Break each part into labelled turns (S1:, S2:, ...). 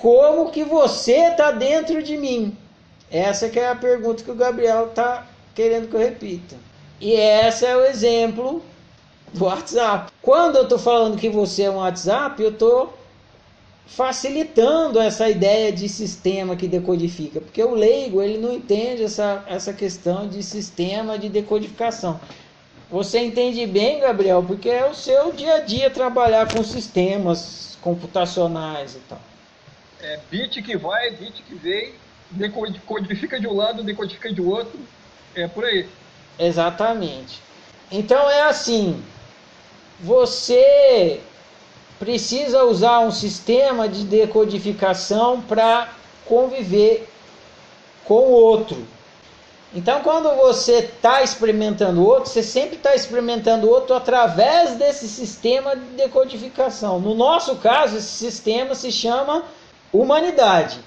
S1: como que você está dentro de mim? Essa que é a pergunta que o Gabriel está querendo que eu repita. E esse é o exemplo do WhatsApp. Quando eu estou falando que você é um WhatsApp, eu estou facilitando essa ideia de sistema que decodifica, porque o leigo ele não entende essa, essa questão de sistema de decodificação. Você entende bem, Gabriel, porque é o seu dia a dia trabalhar com sistemas computacionais e tal.
S2: É bit que vai, bit que vem, decodifica de um lado, decodifica de outro, é por aí.
S1: Exatamente. Então é assim, você precisa usar um sistema de decodificação para conviver com o outro. Então, quando você está experimentando outro, você sempre está experimentando outro através desse sistema de decodificação. No nosso caso, esse sistema se chama humanidade.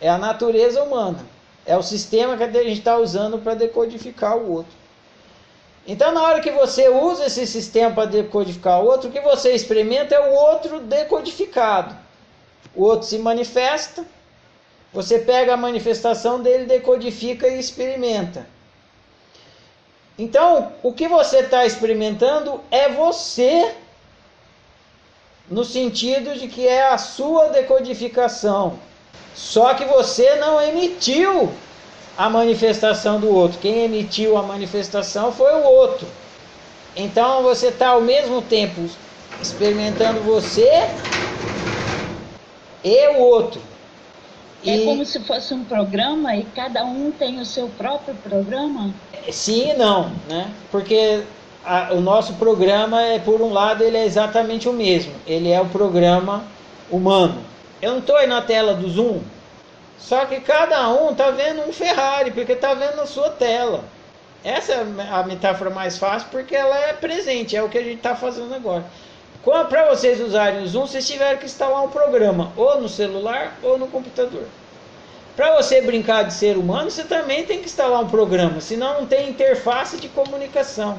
S1: É a natureza humana. É o sistema que a gente está usando para decodificar o outro. Então, na hora que você usa esse sistema para decodificar o outro, o que você experimenta é o outro decodificado. O outro se manifesta, você pega a manifestação dele, decodifica e experimenta. Então, o que você está experimentando é você, no sentido de que é a sua decodificação. Só que você não emitiu a manifestação do outro. Quem emitiu a manifestação foi o outro. Então você está ao mesmo tempo experimentando você e o outro.
S3: É e... como se fosse um programa e cada um tem o seu próprio programa?
S1: Sim e não, né? Porque a, o nosso programa é, por um lado, ele é exatamente o mesmo. Ele é o programa humano. Eu não estou aí na tela do Zoom, só que cada um está vendo um Ferrari, porque está vendo na sua tela. Essa é a metáfora mais fácil, porque ela é presente, é o que a gente está fazendo agora. Para vocês usarem o Zoom, vocês tiveram que instalar um programa, ou no celular ou no computador. Para você brincar de ser humano, você também tem que instalar um programa, senão não tem interface de comunicação.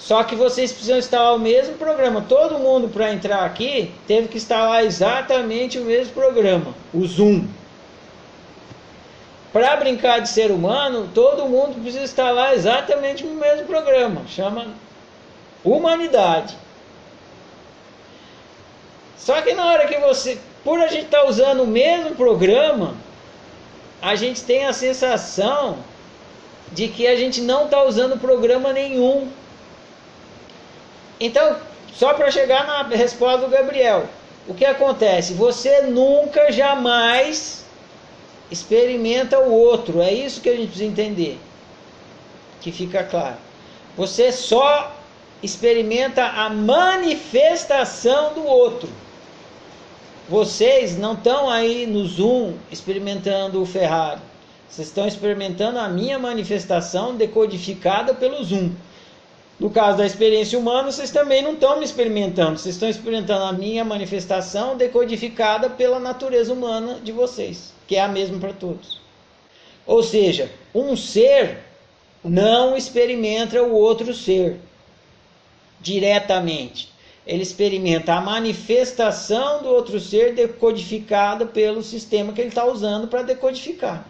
S1: Só que vocês precisam instalar o mesmo programa. Todo mundo para entrar aqui teve que instalar exatamente o mesmo programa, o Zoom. Para brincar de ser humano, todo mundo precisa instalar exatamente o mesmo programa, chama Humanidade. Só que na hora que você, por a gente estar tá usando o mesmo programa, a gente tem a sensação de que a gente não está usando programa nenhum. Então, só para chegar na resposta do Gabriel, o que acontece? Você nunca, jamais experimenta o outro. É isso que a gente precisa entender. Que fica claro. Você só experimenta a manifestação do outro. Vocês não estão aí no Zoom experimentando o Ferrari. Vocês estão experimentando a minha manifestação decodificada pelo Zoom. No caso da experiência humana, vocês também não estão me experimentando, vocês estão experimentando a minha manifestação decodificada pela natureza humana de vocês, que é a mesma para todos. Ou seja, um ser não experimenta o outro ser diretamente. Ele experimenta a manifestação do outro ser decodificada pelo sistema que ele está usando para decodificar.